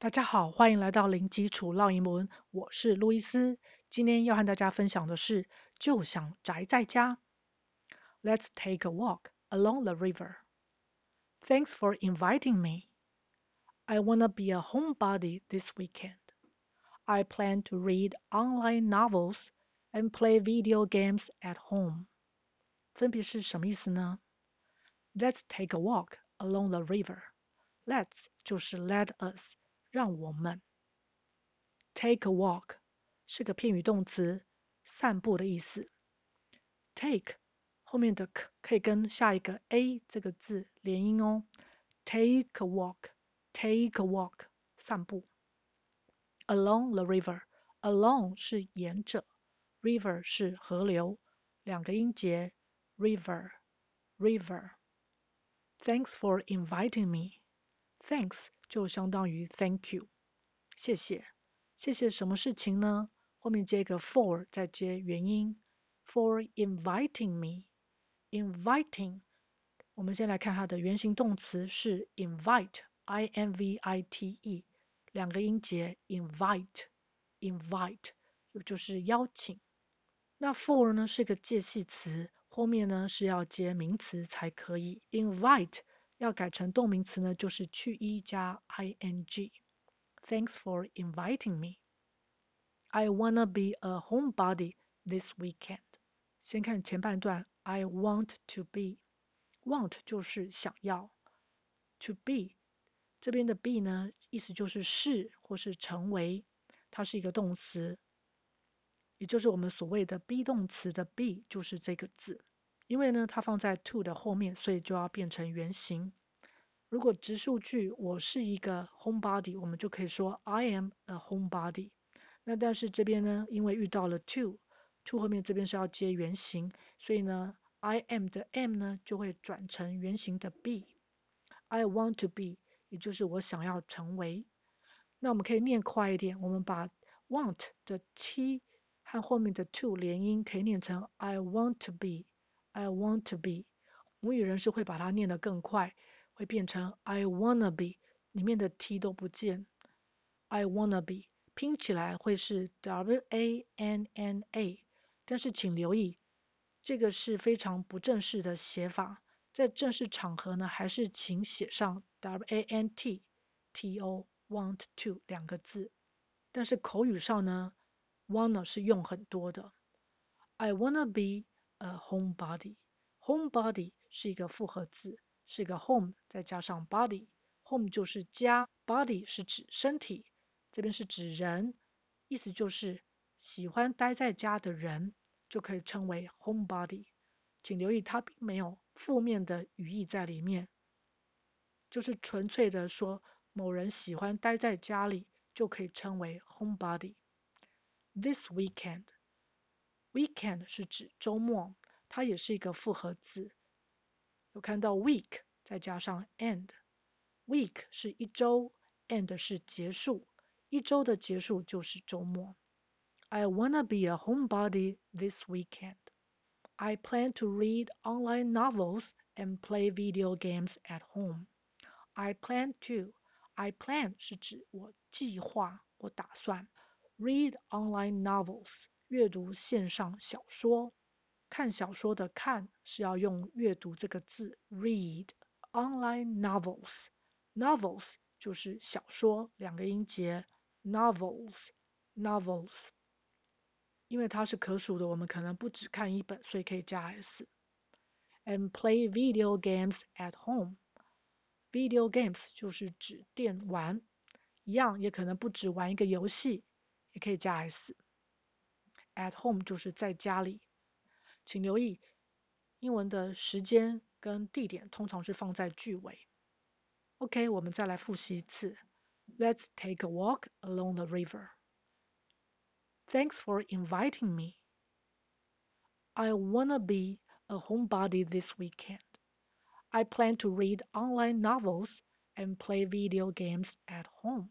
大家好，欢迎来到零基础绕英文，我是路易斯。今天要和大家分享的是，就想宅在家。Let's take a walk along the river. Thanks for inviting me. I wanna be a homebody this weekend. I plan to read online novels and play video games at home. 分别是什么意思呢？Let's take a walk along the river. Let's 就是 let us。 让我们 take a walk 是个片语动词，散步的意思。take 后面的 k 可以跟下一个 a 这个字连音哦。take a walk，take a walk，散步。along the river，along 是沿着，river 是河流，两个音节，river，river。Thanks for inviting me. Thanks. 就相当于 thank you，谢谢，谢谢什么事情呢？后面接一个 for，再接原因，for inviting me，inviting，我们先来看它的原形动词是 invite，i n v i t e，两个音节 invite，invite，就是邀请。那 for 呢是个介系词，后面呢是要接名词才可以，invite。要改成动名词呢，就是去 e 加 ing。Thanks for inviting me. I wanna be a homebody this weekend. 先看前半段，I want to be。want 就是想要，to be 这边的 be 呢，意思就是是或是成为，它是一个动词，也就是我们所谓的 be 动词的 be 就是这个字。因为呢，它放在 to 的后面，所以就要变成原形。如果直述句，我是一个 homebody，我们就可以说 I am a homebody。那但是这边呢，因为遇到了 to，to 后面这边是要接原形，所以呢，I am 的 am 呢就会转成原形的 be。I want to be，也就是我想要成为。那我们可以念快一点，我们把 want 的 t 和后面的 to 连音，可以念成 I want to be I want to be。母语人士会把它念得更快，会变成 I wanna be，里面的 t 都不见，I wanna be 拼起来会是 w a n n a，但是请留意，这个是非常不正式的写法，在正式场合呢，还是请写上 w a n t t o want to 两个字，但是口语上呢，wanna 是用很多的，I wanna be a homebody，homebody 是一个复合字。是一个 home 再加上 body，home 就是家，body 是指身体，这边是指人，意思就是喜欢待在家的人就可以称为 homebody。请留意它并没有负面的语义在里面，就是纯粹的说某人喜欢待在家里就可以称为 homebody。This weekend. weekend，weekend 是指周末，它也是一个复合字。有看到 week 再加上 end，week 是一周，end 是结束，一周的结束就是周末。I wanna be a homebody this weekend. I plan to read online novels and play video games at home. I plan to, I plan 是指我计划，我打算 read online novels 阅读线上小说。看小说的看是要用阅读这个字，read online novels novels 就是小说，两个音节 novels novels，因为它是可数的，我们可能不只看一本，所以可以加 s。And play video games at home video games 就是指电玩，一样也可能不只玩一个游戏，也可以加 s。At home 就是在家里。请留意，英文的时间跟地点通常是放在句尾。OK，我们再来复习一次。Let's take a walk along the river. Thanks for inviting me. I wanna be a homebody this weekend. I plan to read online novels and play video games at home.